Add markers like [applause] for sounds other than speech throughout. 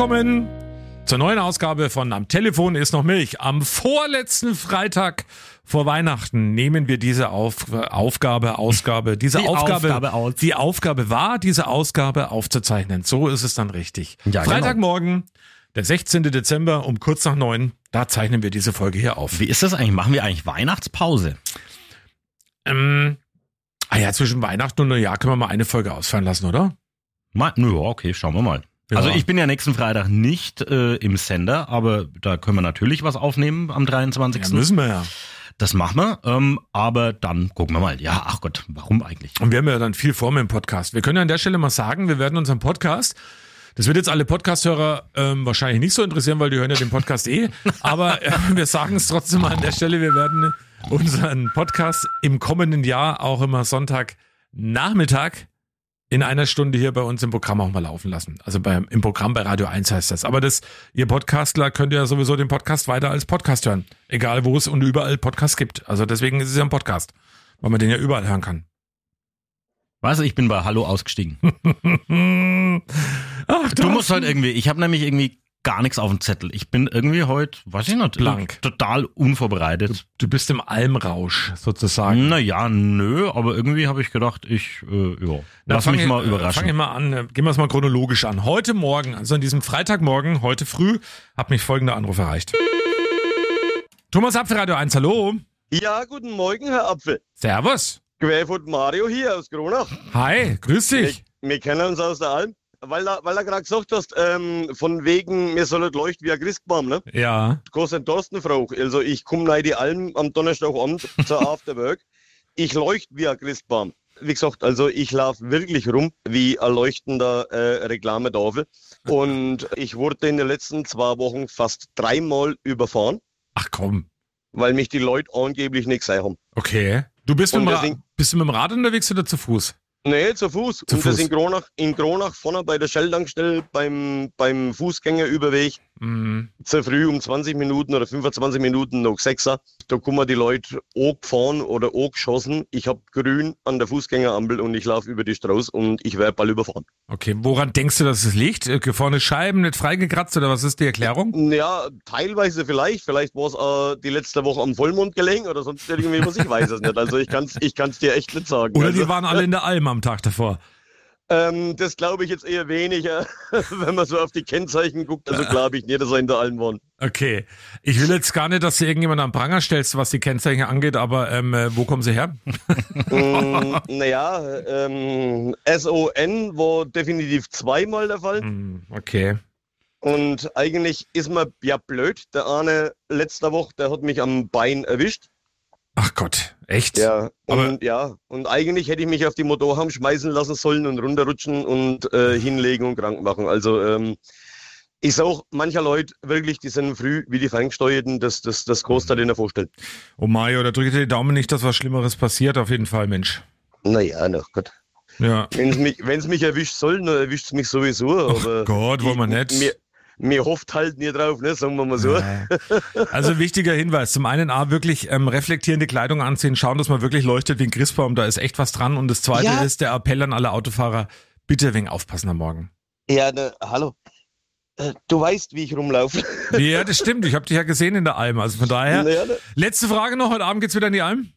Willkommen zur neuen Ausgabe von Am Telefon ist noch Milch. Am vorletzten Freitag vor Weihnachten nehmen wir diese Auf Aufgabe, Ausgabe, diese Die Aufgabe, Aufgabe aus. die Aufgabe war, diese Ausgabe aufzuzeichnen. So ist es dann richtig. Ja, genau. Freitagmorgen, der 16. Dezember um kurz nach neun, da zeichnen wir diese Folge hier auf. Wie ist das eigentlich? Machen wir eigentlich Weihnachtspause? Ähm, ah ja, zwischen Weihnachten und Neujahr können wir mal eine Folge ausfallen lassen, oder? Mal, nö, okay, schauen wir mal. Ja. Also ich bin ja nächsten Freitag nicht äh, im Sender, aber da können wir natürlich was aufnehmen am 23. Ja, müssen wir ja. das machen wir, ähm, aber dann gucken wir mal. Ja, ach Gott, warum eigentlich? Und wir haben ja dann viel vor mit dem Podcast. Wir können ja an der Stelle mal sagen, wir werden unseren Podcast, das wird jetzt alle Podcast-Hörer ähm, wahrscheinlich nicht so interessieren, weil die hören ja den Podcast eh. [laughs] Aber äh, wir sagen es trotzdem mal an der Stelle, wir werden unseren Podcast im kommenden Jahr auch immer Sonntagnachmittag in einer Stunde hier bei uns im Programm auch mal laufen lassen. Also beim, im Programm bei Radio 1 heißt das. Aber das, ihr Podcastler könnt ja sowieso den Podcast weiter als Podcast hören. Egal wo es und überall Podcasts gibt. Also deswegen ist es ja ein Podcast. Weil man den ja überall hören kann. Weißt du, ich bin bei Hallo ausgestiegen. [laughs] Ach, Du musst halt irgendwie, ich habe nämlich irgendwie gar nichts auf dem Zettel. Ich bin irgendwie heute, weiß ich nicht, Blank. total unvorbereitet. Du bist im Almrausch sozusagen. Naja, nö, aber irgendwie habe ich gedacht, ich, äh, ja, Na, lass mich ich- mal überraschen. Fang ich mal an. äh, Gehen wir es mal chronologisch an. Heute Morgen, also an diesem Freitagmorgen, heute früh, hat mich folgender Anruf erreicht. Thomas Apfel, Radio 1, hallo. Ja, guten Morgen, Herr Apfel. Servus. Querfurt Mario hier aus Gronach. Hi, grüß dich. Wir, wir kennen uns aus der Alm. Weil du weil da gerade gesagt hast, ähm, von wegen, mir soll es leuchten wie ein Christbaum, ne? Ja. Großen Thorsten Frauch. Also ich komme rein die Alm am Donnerstagabend zur [laughs] Afterwork. Ich leuchte wie ein Christbaum. Wie gesagt, also ich laufe wirklich rum wie ein leuchtender äh, Reklametafel. Und ich wurde in den letzten zwei Wochen fast dreimal überfahren, Ach komm. weil mich die Leute angeblich nicht gesehen haben. Okay. Du bist mit, dem Ra deswegen- bist du mit dem Rad unterwegs oder zu Fuß? Nee, zu Fuß. Zu und das Fuß. in Gronach, in Gronach vorne bei der Shell-Tankstelle beim, beim Fußgängerüberweg. Mhm. Zu früh um 20 Minuten oder 25 Minuten noch 6 Da kommen die Leute angefahren oder angeschossen. Ich hab grün an der Fußgängerampel und ich laufe über die Straße und ich werde bald überfahren. Okay, woran denkst du, dass es liegt? Äh, Vorne Scheiben nicht freigekratzt oder was ist die Erklärung? Ja, teilweise vielleicht. Vielleicht war es äh, die letzte Woche am Vollmond gelegen oder sonst irgendwie was. Ich weiß es nicht. Also ich kann's, ich kann's dir echt nicht sagen. Oder also, die waren alle in der Alm am Tag davor? Ähm, das glaube ich jetzt eher weniger, [laughs] wenn man so auf die Kennzeichen guckt. Also glaube ich nicht, dass er in der Alm waren. Okay. Ich will jetzt gar nicht, dass du irgendjemand am Pranger stellst, was die Kennzeichen angeht, aber ähm, äh, wo kommen sie her? [laughs] mm, naja, ähm, SON war definitiv zweimal der Fall. Hm, Okay. Und eigentlich ist mir ja blöd. Der eine letzte Woche, der hat mich am Bein erwischt. Ach Gott, echt? Ja, Aber- und ja, und eigentlich hätte ich mich auf die Motorhaube schmeißen lassen sollen und runterrutschen und äh, hinlegen und krank machen. Also ähm, ich sag mancher Leute wirklich, die sind früh wie die Ferngesteuerten, das, das, das du dir nicht vorstellen. Oh Mario, da drücke dir die Daumen nicht, dass was Schlimmeres passiert, auf jeden Fall, Mensch. Naja, na Gott. Ja. Wenn es mich, wenn's mich erwischt soll, dann erwischt es mich sowieso. aber Gott, wollen wir nicht. Mir, mir hofft halt nie drauf, ne, sagen wir mal so. Also wichtiger Hinweis. Zum einen A, wirklich ähm, reflektierende Kleidung anziehen, schauen, dass man wirklich leuchtet wie ein Christbaum, da ist echt was dran. Und das zweite Ja. ist der Appell an alle Autofahrer, bitte wenig aufpassen am Morgen. Ja, ne, hallo. Äh, Du weißt, wie ich rumlaufe. Ja, das stimmt. Ich habe dich ja gesehen in der Alm. Also von daher. Naja, ne. Letzte Frage noch. Heute Abend geht's wieder in die Alm.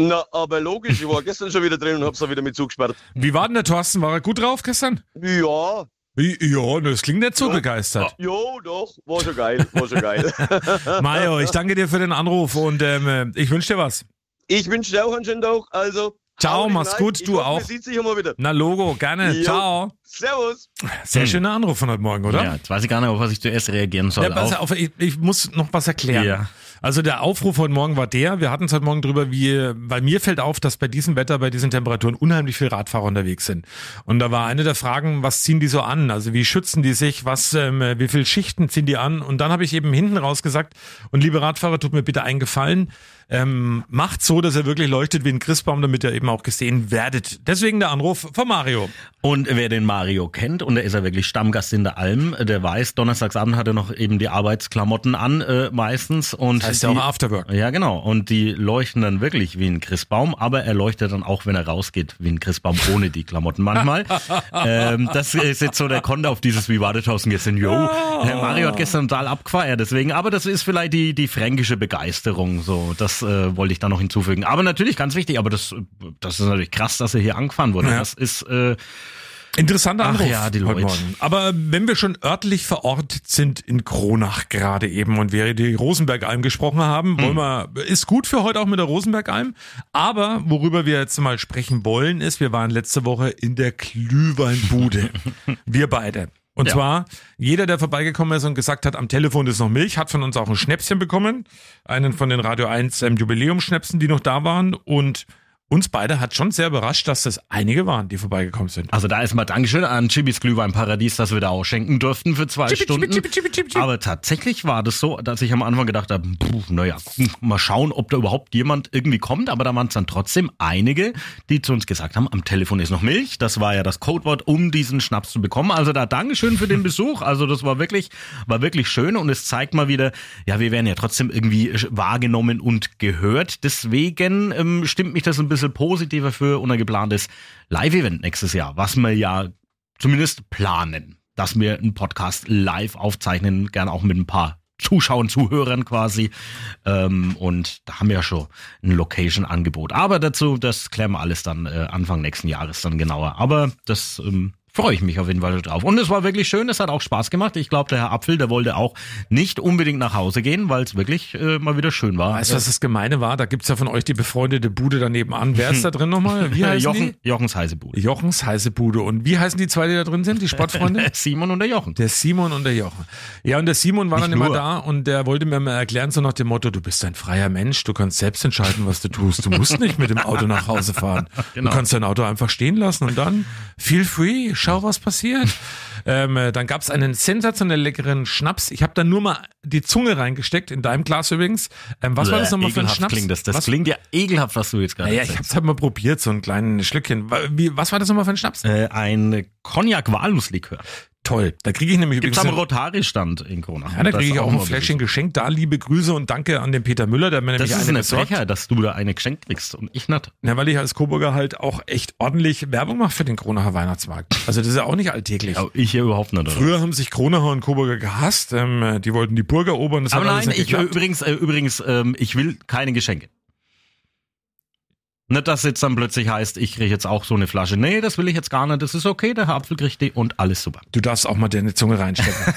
Na, aber logisch, ich war gestern schon wieder drin und hab's auch wieder mit zugesperrt. Wie war denn der Thorsten? War er gut drauf gestern? Ja, Ja, das klingt nicht so Ja. begeistert. jo, doch, war schon geil, war schon geil. [laughs] Mario, ich danke dir für den Anruf und ähm, ich wünsche dir was. Ich wünsche dir auch einen schönen Tag, also. Ciao, mach's rein. gut, ich du hoffe, auch. Sieht sich immer wieder. Na Logo, gerne. Jo. Ciao. Servus. Sehr Hm. schöner Anruf von heute Morgen, oder? Ja, jetzt weiß ich gar nicht, auf was ich zuerst reagieren soll. Ja, pass Auf- auf, ich, ich muss noch was erklären. Ja. Also der Aufruf heute Morgen war der, wir hatten es heute Morgen drüber, wie, weil mir fällt auf, dass bei diesem Wetter, bei diesen Temperaturen unheimlich viele Radfahrer unterwegs sind. Und da war eine der Fragen, was ziehen die so an? Also wie schützen die sich? Was, ähm, wie viel Schichten ziehen die an? Und dann habe ich eben hinten raus gesagt, und liebe Radfahrer, tut mir bitte einen Gefallen, ähm, macht so, dass er wirklich leuchtet wie ein Christbaum, damit ihr eben auch gesehen werdet. Deswegen der Anruf von Mario. Und wer den Mario kennt, und er ist ja wirklich Stammgast in der Alm, der weiß, Donnerstagsabend hat er noch eben die Arbeitsklamotten an, äh, meistens. Und Das heißt die, ja auch Afterwork. Ja, genau. Und die leuchten dann wirklich wie ein Christbaum, aber er leuchtet dann auch, wenn er rausgeht, wie ein Christbaum ohne die Klamotten manchmal. [laughs] ähm, das ist jetzt so der Konter auf dieses Wie war das draußen gestern? Yo, Mario hat gestern total abgefeiert, deswegen. Aber das ist vielleicht die, die fränkische Begeisterung, so. Das äh, wollte ich da noch hinzufügen. Aber natürlich ganz wichtig, aber das, das ist natürlich krass, dass er hier angefahren wurde. Ja. Das ist, äh, Interessanter Ach Anruf ja, die heute Leute. Morgen. Aber wenn wir schon örtlich verortet sind in Kronach gerade eben und wir die Rosenbergalm gesprochen haben, wollen wir, ist gut für heute auch mit der Rosenbergalm. Aber worüber wir jetzt mal sprechen wollen, ist, wir waren letzte Woche in der Glühweinbude. [laughs] wir beide. Und Ja. zwar, jeder, der vorbeigekommen ist und gesagt hat, am Telefon ist noch Milch, hat von uns auch ein Schnäpschen bekommen. Einen von den Radio 1 ähm, Jubiläumschnäpsen, die noch da waren. Und uns beide hat schon sehr überrascht, dass das einige waren, die vorbeigekommen sind. Also da erstmal Dankeschön an Chibis Glühweinparadies, dass wir da ausschenken durften für zwei Chibi, Stunden. chibi, chibi. Aber tatsächlich war das so, dass ich am Anfang gedacht habe, naja, mal schauen, ob da überhaupt jemand irgendwie kommt. Aber da waren es dann trotzdem einige, die zu uns gesagt haben, am Telefon ist noch Milch. Das war ja das Codewort, um diesen Schnaps zu bekommen. Also da Dankeschön für den Besuch. Also das war wirklich, war wirklich schön und es zeigt mal wieder, ja, wir werden ja trotzdem irgendwie wahrgenommen und gehört. Deswegen ähm, stimmt mich das ein bisschen positiver für unser geplantes Live-Event nächstes Jahr, was wir ja zumindest planen, dass wir einen Podcast live aufzeichnen, gern auch mit ein paar Zuschauern, Zuhörern quasi. Ähm, und da haben wir ja schon ein Location-Angebot. Aber dazu, das klären wir alles dann äh, Anfang nächsten Jahres dann genauer. Aber das ähm, freue ich mich auf jeden Fall drauf. Und es war wirklich schön, es hat auch Spaß gemacht. Ich glaube, der Herr Apfel, der wollte auch nicht unbedingt nach Hause gehen, weil es wirklich äh, mal wieder schön war. Weißt du, was das Gemeine war? Da gibt's ja von euch die befreundete Bude daneben an. Wer ist da drin nochmal? Wie [laughs] Äh, heißen Jochen, Jochens heiße Bude. die? Jochens heiße Bude. Und wie heißen die zwei, die da drin sind? Die Sportfreunde? [laughs] Simon und der Jochen. Der Simon und der Jochen. Ja, und der Simon war Nicht dann immer nur. da und der wollte mir mal erklären, so nach dem Motto, du bist ein freier Mensch, du kannst selbst entscheiden, was du tust. Du musst nicht mit dem Auto nach Hause fahren. [laughs] Genau. Du kannst dein Auto einfach stehen lassen und dann feel free, schau, was passiert. Ähm, äh, dann gab's einen sensationell leckeren Schnaps. Ich habe da nur mal die Zunge reingesteckt, in deinem Glas übrigens. Ähm, was war das nochmal für ein Schnaps? Klingt das das was, klingt ja ekelhaft, was du jetzt gerade naja, ich erzählst. hab's halt mal probiert, so ein kleines Schlückchen. Wie, was war das nochmal für ein Schnaps? Äh, ein Cognac-Walnusslikör. Toll. Da kriege ich nämlich Gibt's übrigens... am Rotari-Stand in Kronach. Ja, da Das kriege ich auch mal ein Fläschchen geschenkt. Da liebe Grüße und danke an den Peter Müller, der mir Das nämlich ist eine besorgt. Frechheit, dass du da eine geschenkt kriegst und ich nicht. Ja, weil ich als Coburger halt auch echt ordentlich Werbung mache für den Kronacher Weihnachtsmarkt. Also das ist ja auch nicht alltäglich. Ja, ich hier überhaupt nicht, oder? Früher haben sich Kronacher und Coburger gehasst. Ähm, die wollten die Burg erobern. Das Aber nein, nicht ich, äh, übrigens, äh, übrigens, ähm, ich will keine Geschenke. Nicht, dass jetzt dann plötzlich heißt, ich kriege jetzt auch so eine Flasche. Nee, das will ich jetzt gar nicht. Das ist okay, der Herr Apfel kriegt die und alles super. Du darfst auch mal deine Zunge reinstecken.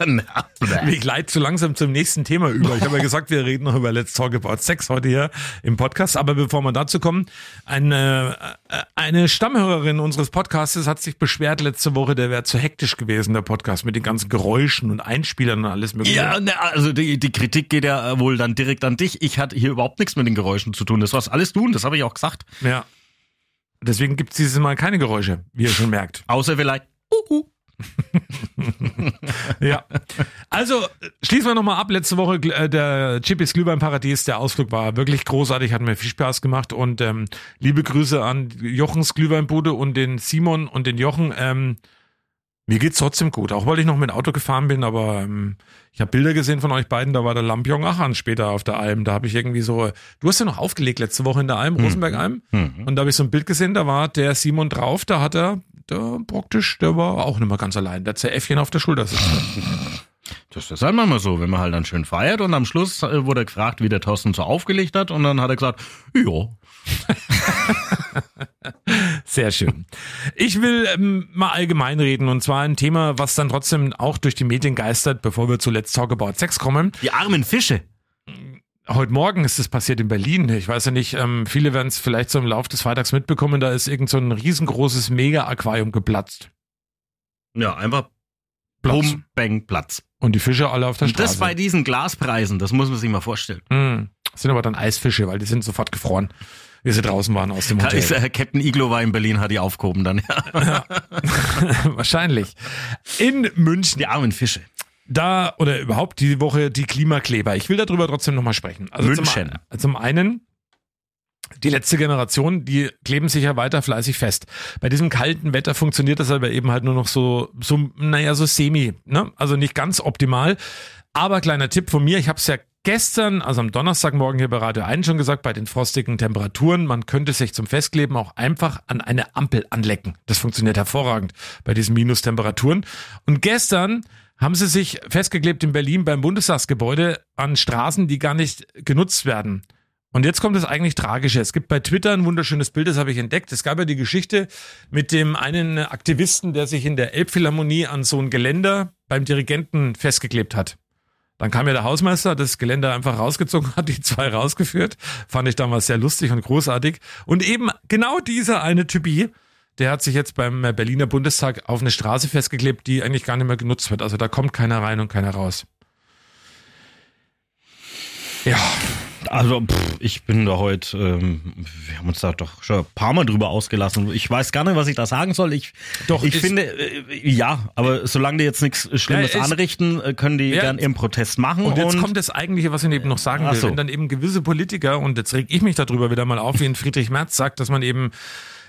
[laughs] ich leite so langsam zum nächsten Thema über. Ich habe ja gesagt, wir reden noch über Let's Talk About Sex heute hier im Podcast. Aber bevor wir dazu kommen, eine, äh, eine Stammhörerin unseres Podcasts hat sich beschwert letzte Woche, der wäre zu hektisch gewesen, der Podcast, mit den ganzen Geräuschen und Einspielern und alles mögliche. Ja, also die, die Kritik geht ja wohl dann direkt an dich. Ich hatte hier überhaupt nichts mit den Geräuschen zu tun. Das war's alles du und das habe ich auch gesagt. ja. Deswegen gibt es dieses Mal keine Geräusche, wie ihr schon merkt. Außer vielleicht. Uhu. [laughs] Ja. Also, schließen wir nochmal ab. Letzte Woche äh, der Chippys Glühweinparadies. Der Ausflug war wirklich großartig, hat mir viel Spaß gemacht. Und ähm, liebe Grüße an Jochens Glühweinbude und den Simon und den Jochen. Ähm, mir geht's trotzdem gut, auch weil ich noch mit dem Auto gefahren bin, aber ähm, ich habe Bilder gesehen von euch beiden, da war der Lampion Achan später auf der Alm. Da habe ich irgendwie so, du hast ja noch aufgelegt letzte Woche in der Alm, Rosenberg-Alm. Mhm. Und da habe ich so ein Bild gesehen, da war der Simon drauf, da hat er, der praktisch, der war auch nicht mehr ganz allein. Der hat Äffchen auf der Schulter sitzen. [laughs] Das ist halt manchmal so, wenn man halt dann schön feiert und am Schluss äh, wurde er gefragt, wie der Thorsten so aufgelegt hat und dann hat er gesagt, ja, [laughs] Sehr schön. Ich will ähm, mal allgemein reden und zwar ein Thema, was dann trotzdem auch durch die Medien geistert, bevor wir zu Let's Talk About Sex kommen. die armen Fische. Heute Morgen ist es passiert in Berlin. Ich weiß ja nicht, ähm, viele werden es vielleicht so im Laufe des Freitags mitbekommen, da ist irgend so ein riesengroßes Mega-Aquarium geplatzt. Ja, einfach Platz. Bum, Bang, Platz. Und die Fische alle auf der Und das Straße. bei diesen Glaspreisen, das muss man sich mal vorstellen. Mm, das sind aber dann Eisfische, weil die sind sofort gefroren, wie sie draußen waren aus dem Hotel. ist, äh, Captain Iglo war in Berlin, hat die aufgehoben dann. Ja. [laughs] Wahrscheinlich. In München. Die armen Fische. da oder überhaupt die Woche die Klimakleber. Ich will darüber trotzdem nochmal sprechen. Also München. Zum, zum einen die letzte Generation, die kleben sich ja weiter fleißig fest. Bei diesem kalten Wetter funktioniert das aber eben halt nur noch so, so naja, so semi, ne? Also nicht ganz optimal. Aber kleiner Tipp von mir, ich habe es ja gestern, also am Donnerstagmorgen hier bei Radio 1 schon gesagt, bei den frostigen Temperaturen, man könnte sich zum Festkleben auch einfach an eine Ampel anlecken. Das funktioniert hervorragend bei diesen Minustemperaturen. Und gestern haben sie sich festgeklebt in Berlin beim Bundestagsgebäude an Straßen, die gar nicht genutzt werden. Und jetzt kommt das eigentlich Tragische. Es gibt bei Twitter ein wunderschönes Bild, das habe ich entdeckt. Es gab ja die Geschichte mit dem einen Aktivisten, der sich in der Elbphilharmonie an so ein Geländer beim Dirigenten festgeklebt hat. Dann kam ja der Hausmeister, das Geländer einfach rausgezogen [laughs] hat, die zwei rausgeführt. Fand ich damals sehr lustig und großartig. Und eben genau dieser eine Typi, der hat sich jetzt beim Berliner Bundestag auf eine Straße festgeklebt, die eigentlich gar nicht mehr genutzt wird. Also da kommt keiner rein und keiner raus. Ja, also pff, ich bin da heute, ähm, wir haben uns da doch schon ein paar Mal drüber ausgelassen. Ich weiß gar nicht, was ich da sagen soll. Ich, Doch, ich finde, äh, ja, aber solange die jetzt nichts Schlimmes Ja, ist- anrichten, äh, können die Ja. gern ihren Protest machen. Und jetzt kommt das eigentliche, was ich eben noch sagen will. so. Wenn dann eben gewisse Politiker, und jetzt reg ich mich darüber wieder mal auf, wie ein Friedrich Merz sagt, dass man eben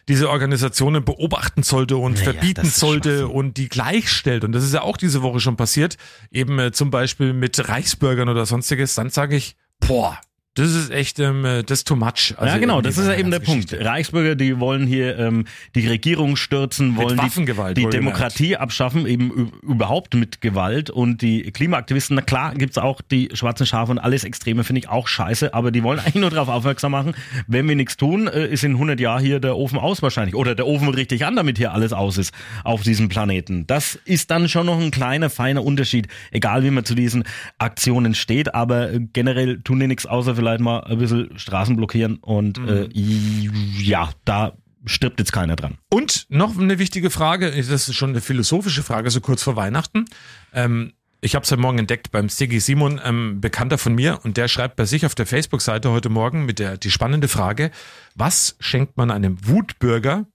diese Organisationen beobachten sollte und Naja, verbieten sollte und die gleichstellt. Und das ist ja auch diese Woche schon passiert, eben äh, zum Beispiel mit Reichsbürgern oder sonstiges. Dann sage ich, boah, das ist echt, ähm, äh, das ist too much. Also ja, genau, irgendwie das ist ja eben der ganzen Punkt. Geschichte. Reichsbürger, die wollen hier ähm, die Regierung stürzen, wollen die, die. Demokratie abschaffen, eben überhaupt mit Gewalt. Und die Klimaaktivisten, na klar, gibt's auch die schwarzen Schafe und alles Extreme, finde ich auch scheiße, aber die wollen [laughs] eigentlich nur darauf aufmerksam machen, wenn wir nichts tun, äh, ist in 100 Jahren hier der Ofen aus wahrscheinlich. Oder der Ofen richtig an, damit hier alles aus ist auf diesem Planeten. Das ist dann schon noch ein kleiner, feiner Unterschied, egal wie man zu diesen Aktionen steht, aber äh, generell tun die nichts außer vielleicht mal ein bisschen Straßen blockieren und äh, ja, da stirbt jetzt keiner dran. Und noch eine wichtige Frage, das ist schon eine philosophische Frage, so kurz vor Weihnachten. Ähm, ich habe es heute Morgen entdeckt beim Stiggy Simon, ähm, Bekannter von mir, und der schreibt bei sich auf der Facebook-Seite heute Morgen mit der die spannende Frage: Was schenkt man einem Wutbürger,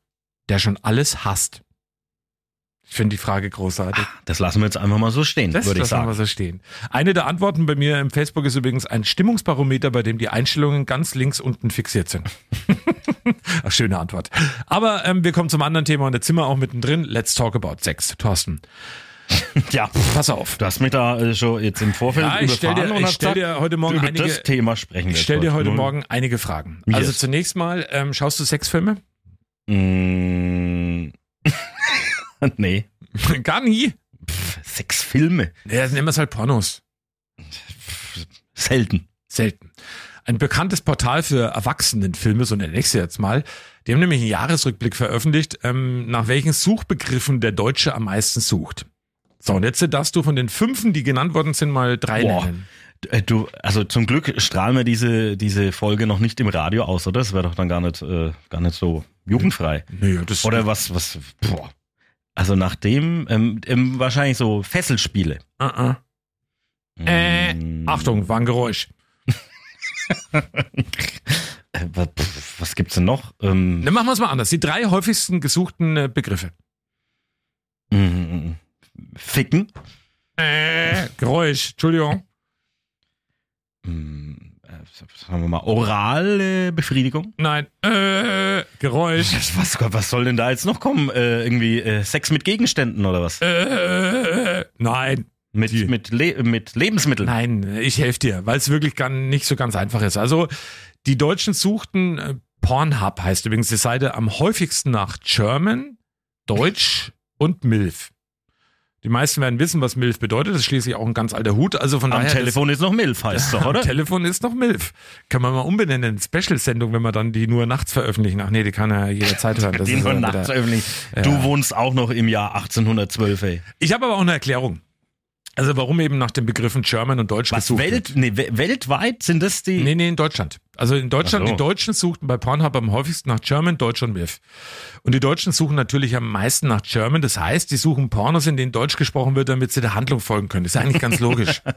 der schon alles hasst? Ich finde die Frage großartig. Das lassen wir jetzt einfach mal so stehen, Das würde ich lassen wir sagen. so stehen. Eine der Antworten bei mir im Facebook ist übrigens ein Stimmungsbarometer, bei dem die Einstellungen ganz links unten fixiert sind. [laughs] Ach, schöne Antwort. Aber ähm, wir kommen zum anderen Thema und sind wir auch mittendrin. Let's talk about Sex. Thorsten, [laughs] Ja, pass auf. du hast mich da äh, schon jetzt im Vorfeld Ja, ich stell dir- ich stell dir heute Morgen über einige- das Thema sprechen Ich stelle dir heute Morgen einige Fragen. Yes. Also zunächst mal, ähm, schaust du Sexfilme? Mm, [laughs] [laughs] nee, Gar nie. sechs Filme, Ja, nennen wir es halt Pornos. selten. Selten. Ein bekanntes Portal für Erwachsenenfilme, so nenne ich sie jetzt mal, die haben nämlich einen Jahresrückblick veröffentlicht, ähm, nach welchen Suchbegriffen der Deutsche am meisten sucht. So, und jetzt darfst du von den fünfen, die genannt worden sind, mal drei Boah. nennen. Äh, Du, also zum Glück strahlen wir diese, diese Folge noch nicht im Radio aus, oder? Das wäre doch dann gar nicht, äh, gar nicht so jugendfrei. Naja, das Oder was, was, boah. Also nachdem, ähm, ähm, wahrscheinlich so Fesselspiele. Uh -uh. Äh, Mm, Achtung, war ein Geräusch. [laughs] Äh, was, gibt's denn noch? Ähm, Dann machen wir es mal anders. Die drei häufigsten gesuchten äh, Begriffe. mm, Ficken. Äh, Geräusch, Entschuldigung. Äh, sagen wir mal, orale Befriedigung. Nein, äh, Geräusch. [laughs] Was, was soll denn da jetzt noch kommen? Äh, irgendwie äh, Sex mit Gegenständen oder was? Äh, nein, Mit, die- mit, Le mit Lebensmitteln. Nein, ich helfe dir, weil es wirklich gar nicht so ganz einfach ist. Also die Deutschen suchten äh, Pornhub heißt übrigens die Seite am häufigsten nach German, Deutsch und MILF. Die meisten werden wissen, was MILF bedeutet. Das ist schließlich auch ein ganz alter Hut. Also von Am daher Telefon ist noch Milf, heißt doch, Das, [laughs] oder? am Telefon ist noch MILF. Kann man mal umbenennen. Special-Sendung, wenn wir dann die nur nachts veröffentlichen. Ach nee, die kann ja jederzeit hören. Das [laughs] Die ist nur nachts wieder- öffentlich. Du wohnst auch noch im Jahr 1812, ey. Ich habe aber auch eine Erklärung. Also warum eben nach den Begriffen German und Deutsch Was, gesucht wird. Welt, nee, we- weltweit sind das die? Nee, nee, in Deutschland. Also in Deutschland, so. die Deutschen suchten bei Pornhub am häufigsten nach German, Deutsch und MILF. Und die Deutschen suchen natürlich am meisten nach German. Das heißt, die suchen Pornos, in denen Deutsch gesprochen wird, damit sie der Handlung folgen können. Das ist eigentlich ganz logisch. [laughs]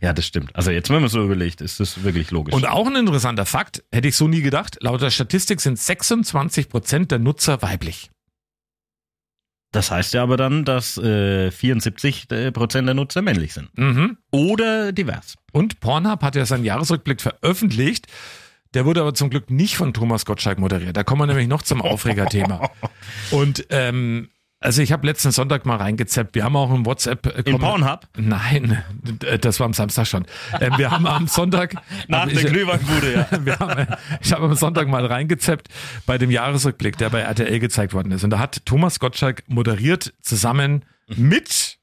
Ja, das stimmt. Also jetzt, wenn man so überlegt, ist das wirklich logisch. Und auch ein interessanter Fakt, hätte ich so nie gedacht, laut der Statistik sind 26 Prozent der Nutzer weiblich. Das heißt ja aber dann, dass äh, 74 Prozent der Nutzer männlich sind. Mhm. Oder divers. Und Pornhub hat ja seinen Jahresrückblick veröffentlicht. Der wurde aber zum Glück nicht von Thomas Gottschalk moderiert. Da kommen wir nämlich noch zum Aufregerthema. [laughs] Und ähm, also ich habe letzten Sonntag mal reingezappt. Wir haben auch im WhatsApp. Äh, In Pornhub? Nein, das war am Samstag schon. Ähm, wir haben am Sonntag. [laughs] Nach der Glühweinbude, ja. [laughs] wir haben, ich habe am Sonntag mal reingezappt bei dem Jahresrückblick, der bei RTL gezeigt worden ist. Und da hat Thomas Gottschalk moderiert zusammen mit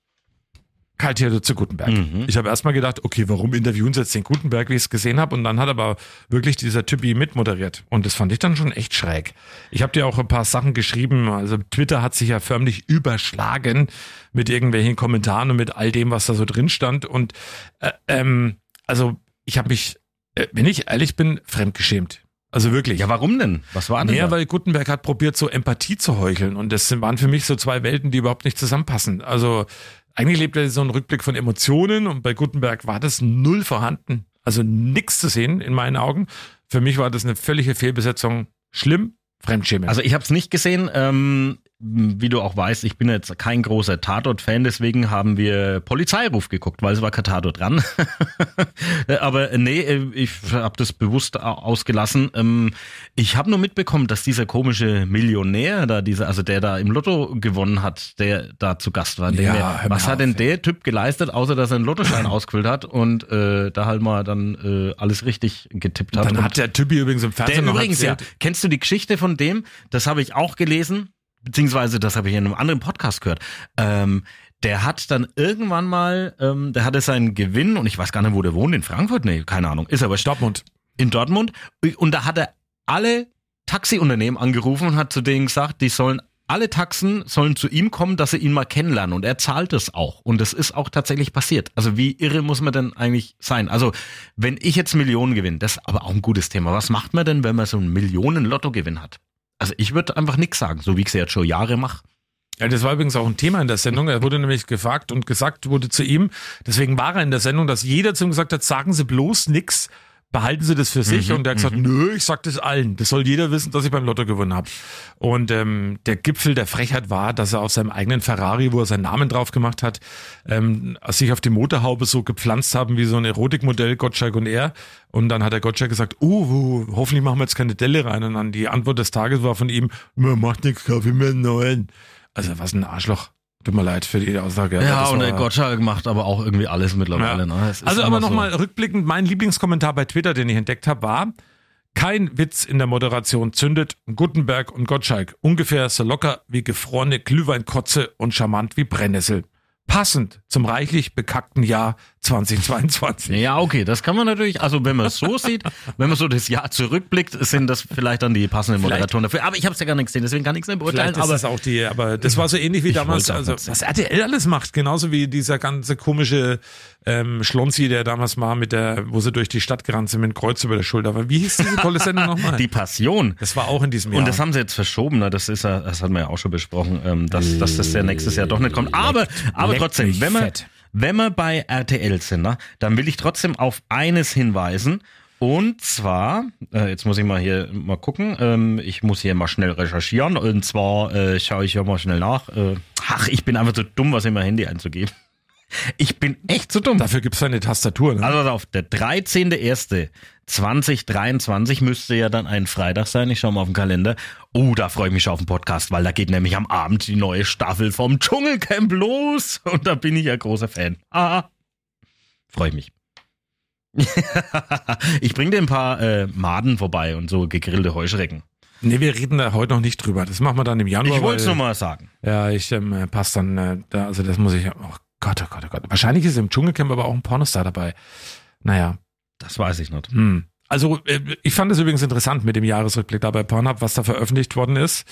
Karl Theodor zu Gutenberg. Mhm. Ich habe erstmal gedacht, okay, warum interviewen sie jetzt den Gutenberg, wie ich es gesehen habe? Und dann hat aber wirklich dieser Typi mitmoderiert. Und das fand ich dann schon echt schräg. Ich habe dir auch ein paar Sachen geschrieben. Also Twitter hat sich ja förmlich überschlagen mit irgendwelchen Kommentaren und mit all dem, was da so drin stand. Und äh, ähm, also ich habe mich, äh, wenn ich ehrlich bin, fremdgeschämt. Also wirklich. Ja, warum denn? Was war denn Naja, weil Gutenberg hat probiert, so Empathie zu heucheln. Und das waren für mich so zwei Welten, die überhaupt nicht zusammenpassen. Also eigentlich lebt er so ein Rückblick von Emotionen und bei Gutenberg war das null vorhanden. Also nichts zu sehen in meinen Augen. Für mich war das eine völlige Fehlbesetzung. Schlimm, Fremdschämen. Also ich habe es nicht gesehen. Ähm, wie du auch weißt, ich bin jetzt kein großer Tatort-Fan, deswegen haben wir Polizeiruf geguckt, weil es war kein Tatort dran. [laughs] Aber äh, nee, äh, ich habe das bewusst au- ausgelassen. Ähm, ich habe nur mitbekommen, dass dieser komische Millionär da, dieser, also der da im Lotto gewonnen hat, der da zu Gast war. Ja, Der, mal was hat denn der Typ geleistet, außer dass er einen Lottoschein [clears throat] ausgefüllt hat und äh, da halt mal dann äh, alles richtig getippt hat? dann und hat der Typi übrigens im der Fernsehen noch übrigens, ja, erzählt, kennst du die Geschichte von dem? Das habe ich auch gelesen, beziehungsweise das habe ich in einem anderen Podcast gehört. Ähm, der hat dann irgendwann mal, ähm, der hatte seinen Gewinn und ich weiß gar nicht, wo der wohnt, in Frankfurt? Nee, keine Ahnung, ist aber Dortmund. in Dortmund. Und da hat er alle Taxiunternehmen angerufen und hat zu denen gesagt, die sollen alle Taxen sollen zu ihm kommen, dass sie ihn mal kennenlernen. Und er zahlt es auch. Und das ist auch tatsächlich passiert. Also wie irre muss man denn eigentlich sein? Also wenn ich jetzt Millionen gewinne, das ist aber auch ein gutes Thema. Was macht man denn, wenn man so einen Millionen-Lottogewinn hat? Also ich würde einfach nichts sagen, so wie ich es jetzt schon Jahre mache. Ja, das war übrigens auch ein Thema in der Sendung. Er wurde nämlich gefragt und gesagt wurde zu ihm, deswegen war er in der Sendung, dass jeder zu ihm gesagt hat, sagen Sie bloß nix, behalten Sie das für sich. Mhm, und er hat gesagt, nö, ich sag das allen. Das soll jeder wissen, dass ich beim Lotto gewonnen habe. Und ähm, der Gipfel der Frechheit war, dass er auf seinem eigenen Ferrari, wo er seinen Namen drauf gemacht hat, ähm, sich auf die Motorhaube so gepflanzt haben wie so ein Erotikmodell, Gottschalk und er. Und dann hat der Gottschalk gesagt, uh, hoffentlich machen wir jetzt keine Delle rein. Und dann die Antwort des Tages war von ihm, man macht nichts, Kaffee mehr einen neuen. Also was ein Arschloch. Tut mir leid für die Aussage. Ja, das und der Gottschalk macht aber auch irgendwie alles mittlerweile. Ja. Ne? Also aber immer so. nochmal rückblickend, mein Lieblingskommentar bei Twitter, den ich entdeckt habe, war, kein Witz in der Moderation zündet Gutenberg und Gottschalk. Ungefähr so locker wie gefrorene Glühweinkotze und charmant wie Brennnessel. Passend zum reichlich bekackten Jahr 2022. Ja, okay, das kann man natürlich, also wenn man es so [laughs] sieht, wenn man so das Jahr zurückblickt, sind das vielleicht dann die passenden. Moderatoren dafür. Aber ich habe es ja gar nicht gesehen, deswegen kann ich es nicht beurteilen. Vielleicht ist Aber das auch die, aber das war so ähnlich wie damals, also was RTL alles macht, genauso wie dieser ganze komische ähm, Schlonzi, der damals mal mit der, wo sie durch die Stadt gerannt sind mit dem Kreuz über der Schulter. Aber wie hieß diese tolle Sendung nochmal? [laughs] die Passion. Das war auch in diesem Jahr. Und das haben sie jetzt verschoben, ne? das ist ja, das hatten wir ja auch schon besprochen, ähm, dass, dass das ja nächstes Jahr doch nicht kommt. Aber, aber trotzdem, wenn wir, fett. Wenn wir bei RTL sind, ne, dann will ich trotzdem auf eines hinweisen. Und zwar, äh, jetzt muss ich mal hier mal gucken, ähm, ich muss hier mal schnell recherchieren. Und zwar äh, schaue ich ja mal schnell nach. Äh, ach, ich bin einfach zu dumm, was in mein Handy einzugeben. [laughs] Ich bin echt zu dumm. Dafür gibt's eine Tastatur, ne? Also pass auf, der 13.01.2023 müsste ja dann ein Freitag sein. Ich schaue mal auf den Kalender. Oh, da freue ich mich schon auf den Podcast, weil da geht nämlich am Abend die neue Staffel vom Dschungelcamp los. [laughs] Und da bin ich ja großer Fan. Ah, freue ich mich. [laughs] ich bringe dir ein paar äh, Maden vorbei und so gegrillte Heuschrecken. Nee, wir reden da heute noch nicht drüber. Das machen wir dann im Januar. Ich wollte es nur mal sagen. Ja, ich ähm, passt dann, äh, da, also das muss ich, oh Gott, oh Gott, oh Gott. Wahrscheinlich ist im Dschungelcamp aber auch ein Pornostar dabei. Naja, Das weiß ich nicht. hm. Also äh, ich fand es übrigens interessant mit dem Jahresrückblick da bei Pornhub, was da veröffentlicht worden ist.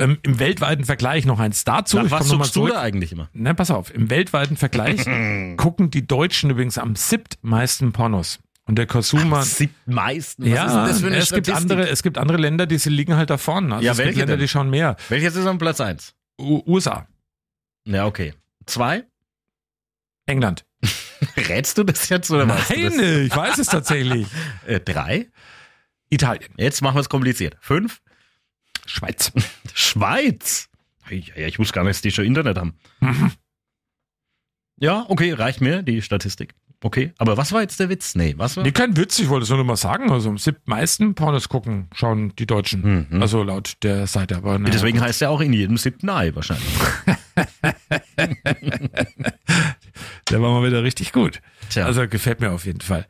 Ähm, Im weltweiten Vergleich noch eins dazu. Nach was suchst du da eigentlich immer? Ne, pass auf, im weltweiten Vergleich [laughs] gucken die Deutschen übrigens am siebtmeisten Pornos. Und der Konsum meisten. ja, es gibt andere, es gibt andere Länder, die sie liegen halt da vorne. Also Ja, es gibt welche Länder, denn? die schauen mehr. Welches ist am Platz 1? U USA, Ja, okay. Zwei? England. [laughs] [laughs] Rätst du das jetzt oder weißt du Nein, das? ich weiß es tatsächlich. [laughs] Äh, drei? Italien, Jetzt machen wir es kompliziert. Fünf? Schweiz. [laughs] Schweiz. Ja, ja, ich wusste gar nicht, dass die schon Internet haben. Mhm. Ja, okay, reicht mir die Statistik. okay. Aber was war jetzt der Witz? Nee, was war? Nee, kein Witz, ich wollte es nur noch mal sagen. Also am siebten meisten Pornos gucken, schauen die Deutschen. Also laut der Seite. Aber naja. Deswegen heißt er auch in jedem siebten Ei wahrscheinlich. Der war mal wieder richtig gut. Tja. Also gefällt mir auf jeden Fall.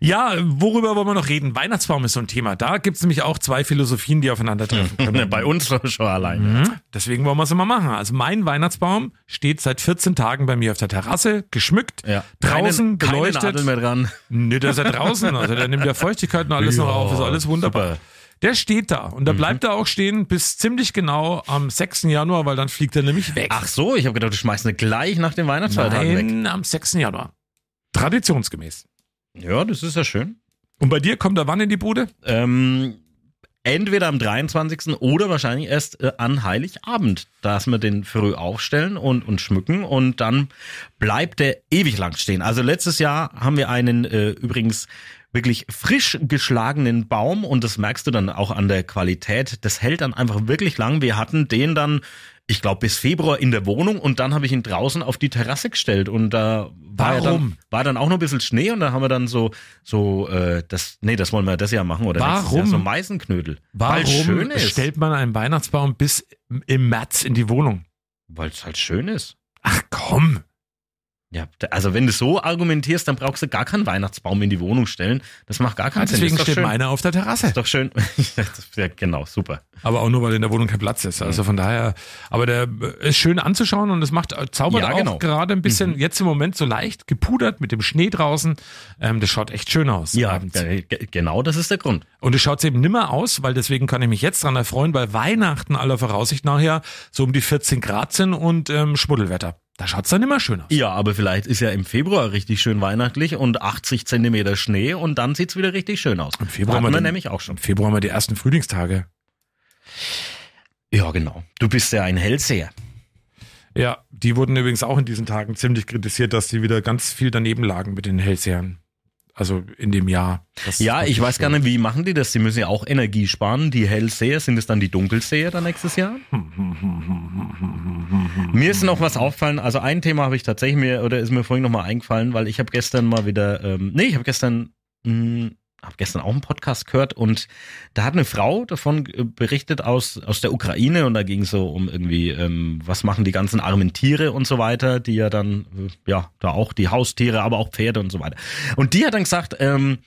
Ja, worüber wollen wir noch reden? Weihnachtsbaum ist so ein Thema. Da gibt es nämlich auch zwei Philosophien, die aufeinandertreffen [laughs] können. Bei uns schon alleine. Mhm. Deswegen wollen wir es immer machen. Also mein Weihnachtsbaum steht seit 14 Tagen bei mir auf der Terrasse, geschmückt, Ja. draußen keine, beleuchtet. Keine Nadel mehr dran. Nee, der ist ja draußen. Also der nimmt ja Feuchtigkeit und alles noch Ja, auf. Ist alles wunderbar. super. Der steht da und der Mhm. bleibt da auch stehen bis ziemlich genau am 6. Januar, weil dann fliegt er nämlich weg. Ach so, ich habe gedacht, du schmeißt ihn gleich nach den Weihnachtsfeiertagen weg. Nein, am 6. Januar. Traditionsgemäß. Ja, das ist ja schön. Und bei dir kommt er wann in die Bude? Ähm, entweder am 23. oder wahrscheinlich erst äh, an Heiligabend, dass wir den früh aufstellen und, und schmücken und dann bleibt der ewig lang stehen. Also letztes Jahr haben wir einen äh, übrigens wirklich frisch geschlagenen Baum und das merkst du dann auch an der Qualität. Das hält dann einfach wirklich lang. Wir hatten den dann, ich glaube, bis Februar in der Wohnung und dann habe ich ihn draußen auf die Terrasse gestellt und da war, dann, Warum? war dann auch noch ein bisschen Schnee und da haben wir dann so, so, äh, das, nee, das wollen wir das Jahr machen oder nächstes Jahr, Warum? so Meisenknödel. Warum stellt man einen Weihnachtsbaum bis im März in die Wohnung? Weil es halt schön ist. Ach komm. Ja, also wenn du so argumentierst, dann brauchst du gar keinen Weihnachtsbaum in die Wohnung stellen. Das macht gar keinen Sinn. Deswegen das ist doch steht schön. meiner auf der Terrasse. Ist doch schön. [laughs] Ja, genau, super. Aber auch nur, weil in der Wohnung kein Platz ist. Also von daher, aber der ist schön anzuschauen und es macht, äh, zaubert Ja, auch genau. gerade ein bisschen, jetzt im Moment so leicht gepudert mit dem Schnee draußen. Ähm, das schaut echt schön aus. Ja, abends. ge- genau das ist der Grund. Und es schaut eben nimmer aus, weil deswegen kann ich mich jetzt dran erfreuen, weil Weihnachten aller Voraussicht nachher so um die 14 Grad sind und ähm, Schmuddelwetter. Da schaut's dann immer schön aus. Ja, aber vielleicht ist ja im Februar richtig schön weihnachtlich und 80 Zentimeter Schnee und dann sieht's wieder richtig schön aus. Im Februar haben wir den- nämlich auch schon. Im Februar haben wir die ersten Frühlingstage. Ja, genau. Du bist ja ein Hellseher. Ja, die wurden übrigens auch in diesen Tagen ziemlich kritisiert, dass die wieder ganz viel daneben lagen mit den Hellsehern. Also in dem Jahr. Das Ja, ich weiß gar schön. nicht, wie machen die das? Sie müssen ja auch Energie sparen. Die Hellseher, sind es dann die Dunkelseher dann nächstes Jahr? [laughs] mir ist noch was auffallen. Also ein Thema habe ich tatsächlich mir, oder ist mir vorhin noch mal eingefallen, weil ich habe gestern mal wieder, ähm, nee, ich habe gestern, mh, habe gestern auch einen Podcast gehört und da hat eine Frau davon berichtet aus, aus der Ukraine und da ging es so um irgendwie, ähm, was machen die ganzen armen Tiere und so weiter, die ja dann, äh, ja, da auch die Haustiere, aber auch Pferde und so weiter. Und die hat dann gesagt, ähm,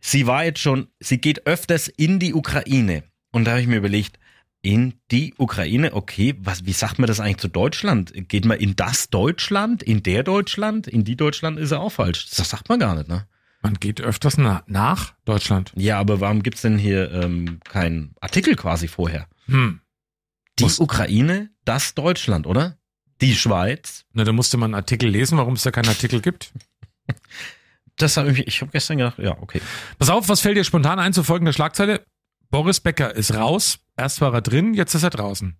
sie war jetzt schon, sie geht öfters in die Ukraine. Und da habe ich mir überlegt, in die Ukraine, okay, was, wie sagt man das eigentlich zu Deutschland? Geht man in das Deutschland, in der Deutschland, in die Deutschland ist ja auch falsch. Das sagt man gar nicht, ne? Man geht öfters na nach Deutschland. Ja, aber warum gibt's denn hier ähm, keinen Artikel quasi vorher? Hm. Die Muss- Ukraine, das Deutschland, oder? Die Schweiz. Na, da musste man einen Artikel lesen, warum es da keinen Artikel gibt. [laughs] Das habe ich, ich habe gestern gedacht, ja, okay. Pass auf, was fällt dir spontan ein zu folgender Schlagzeile? Boris Becker ist raus, erst war er drin, jetzt ist er draußen.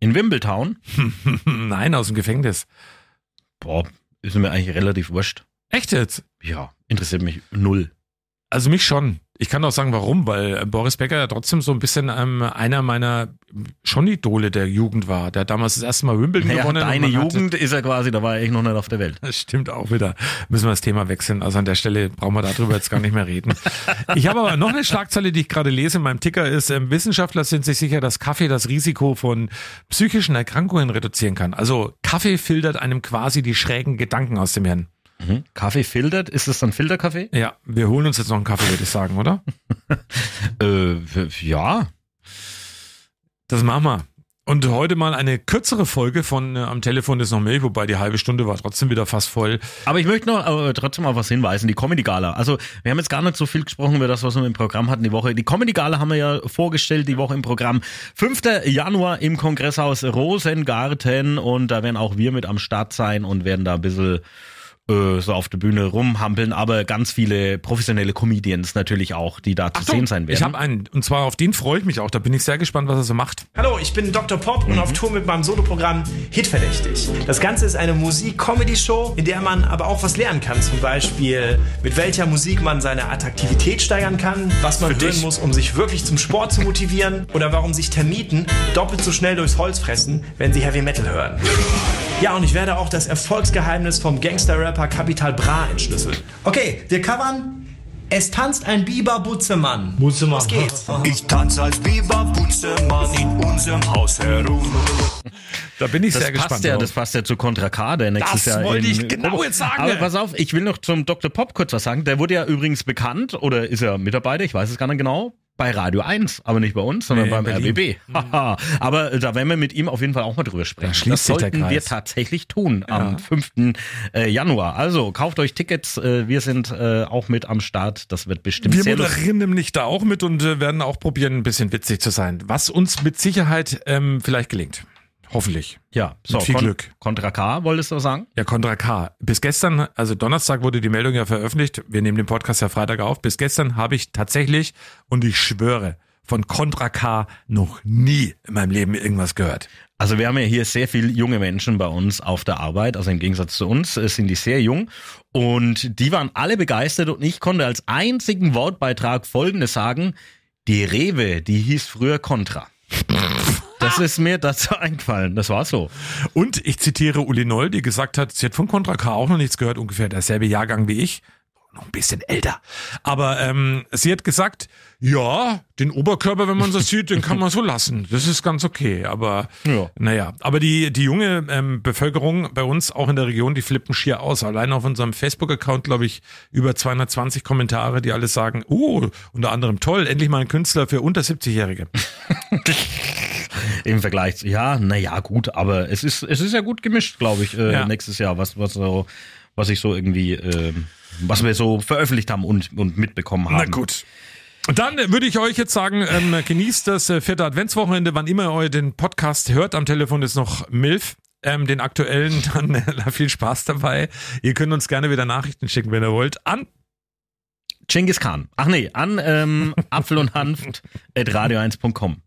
In Wimbledon, [laughs] Nein, aus dem Gefängnis. boah, ist mir eigentlich relativ wurscht. Echt jetzt? Ja, interessiert mich null. Also mich schon. Ich kann auch sagen, warum, weil äh, Boris Becker ja trotzdem so ein bisschen ähm, einer meiner schon Idole der Jugend war. Der hat damals das erste Mal Wimbledon Ja, gewonnen. deine man hatte- Jugend ist er quasi, da war er echt noch nicht auf der Welt. Das stimmt auch wieder. Müssen wir das Thema wechseln. Also an der Stelle brauchen wir darüber jetzt gar nicht mehr reden. [laughs] Ich habe aber noch eine Schlagzeile, die ich gerade lese in meinem Ticker, ist, ähm, Wissenschaftler sind sich sicher, dass Kaffee das Risiko von psychischen Erkrankungen reduzieren kann. Also Kaffee filtert einem quasi die schrägen Gedanken aus dem Hirn. Mhm. Kaffee filtert, ist das dann Filterkaffee? Ja, wir holen uns jetzt noch einen Kaffee, würde ich sagen, oder? [laughs] Äh, ja. Das machen wir. Und heute mal eine kürzere Folge von äh, Am Telefon ist noch Milch, wobei die halbe Stunde war trotzdem wieder fast voll. Aber ich möchte noch äh, trotzdem auf was hinweisen, die Comedy Gala. Also wir haben jetzt gar nicht so viel gesprochen über das, was wir im Programm hatten die Woche. Die Comedy Gala haben wir ja vorgestellt, die Woche im Programm. 5. Januar im Kongresshaus Rosengarten und da werden auch wir mit am Start sein und werden da ein bisschen äh, so auf der Bühne rumhampeln, aber ganz viele professionelle Comedians natürlich auch, die da zu sehen sein werden. ich habe einen, und zwar auf den freue ich mich auch. Da bin ich sehr gespannt, was er so macht. Hallo, ich bin Dr. Pop und auf Tour mit meinem Soloprogramm Hitverdächtig. Das Ganze ist eine Musik-Comedy-Show, in der man aber auch was lernen kann. Zum Beispiel, mit welcher Musik man seine Attraktivität steigern kann, was man Für hören dich. muss, um sich wirklich zum Sport zu motivieren oder warum sich Termiten doppelt so schnell durchs Holz fressen, wenn sie Heavy Metal hören. Ja, und ich werde auch das Erfolgsgeheimnis vom Gangster-Rapper Capital Bra entschlüsseln. Okay, wir covern Es tanzt ein Biber Butzemann. Butzemann. Was geht's? Ich tanze als Biber Butzemann in unserem Haus herum. Da bin ich Das sehr passt gespannt. ja, drauf. das passt ja zu Contra K, der nächstes Das Jahr wollte in ich genau jetzt sagen. Aber pass auf, ich will noch zum Dr. Pop kurz was sagen. Der wurde ja übrigens bekannt, oder ist er Mitarbeiter, ich weiß es gar nicht genau, bei Radio 1, aber nicht bei uns, sondern Nee, beim in Berlin. RBB. Haha. aber da werden wir mit ihm auf jeden Fall auch mal drüber sprechen. Da das sich der sollten wir tatsächlich tun am 5. äh, Januar. Also kauft euch Tickets, äh, wir sind äh, auch mit am Start. Das wird bestimmt Wir sehr lustig. moderieren nämlich da auch mit und werden auch probieren, ein bisschen witzig zu sein. Was uns mit Sicherheit ähm, vielleicht gelingt. Hoffentlich. Ja, so, Mit viel Con- Glück. Contra K, wolltest du sagen? Ja, Contra K. Bis gestern, also Donnerstag wurde die Meldung ja veröffentlicht. Wir nehmen den Podcast ja Freitag auf. Bis gestern habe ich tatsächlich, und ich schwöre, von Contra K noch nie in meinem Leben irgendwas gehört. Also wir haben ja hier sehr viele junge Menschen bei uns auf der Arbeit, also im Gegensatz zu uns äh, sind die sehr jung und die waren alle begeistert und ich konnte als einzigen Wortbeitrag Folgendes sagen, die Rewe, die hieß früher Contra. Das ist mir dazu eingefallen, das war so. Und ich zitiere Uli Noll, die gesagt hat, sie hat von Contra K auch noch nichts gehört, ungefähr derselbe Jahrgang wie ich. Noch ein bisschen älter. Aber ähm, sie hat gesagt, ja, den Oberkörper, wenn man so sieht, den kann man so lassen. Das ist ganz okay. Aber Ja. naja, aber die, die junge ähm, Bevölkerung bei uns, auch in der Region, die flippen schier aus. Allein auf unserem Facebook-Account, glaube ich, über 220 Kommentare, die alle sagen, uh, unter anderem toll, endlich mal ein Künstler für unter 70-Jährige. [laughs] Im Vergleich zu, ja, naja, gut, aber es ist, es ist ja gut gemischt, glaube ich, äh, Ja. nächstes Jahr, was, was so, was ich so irgendwie, ähm, was wir so veröffentlicht haben und, und mitbekommen haben. Na gut. Dann würde ich euch jetzt sagen, ähm, genießt das äh, vierte Adventswochenende, wann immer ihr den Podcast hört. Am Telefon ist noch Milf. Ähm, den aktuellen, [laughs] dann äh, viel Spaß dabei. Ihr könnt uns gerne wieder Nachrichten schicken, wenn ihr wollt. An Genghis Khan. Ach nee, an ähm, [laughs] Apfel und Hanft at radio1.com.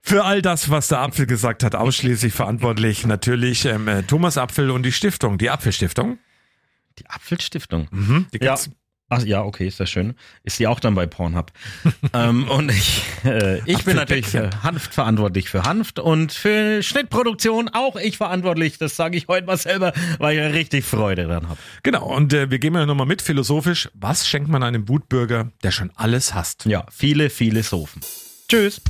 für all das, was der Apfel gesagt hat, ausschließlich verantwortlich natürlich ähm, äh, Thomas Apfel und die Stiftung, die Apfelstiftung. Die Apfelstiftung. Mhm, die Ja. gibt's. Ach ja, okay, ist das schön. Ist die auch dann bei Pornhub. [laughs] ähm, und ich, äh, ich bin natürlich für Hanft verantwortlich für Hanft und für Schnittproduktion auch ich verantwortlich. Das sage ich heute mal selber, weil ich ja richtig Freude dran habe. Genau, und äh, wir gehen ja nochmal mit philosophisch. Was schenkt man einem Wutbürger, der schon alles hasst? Ja, viele, viele Sofen. Tschüss.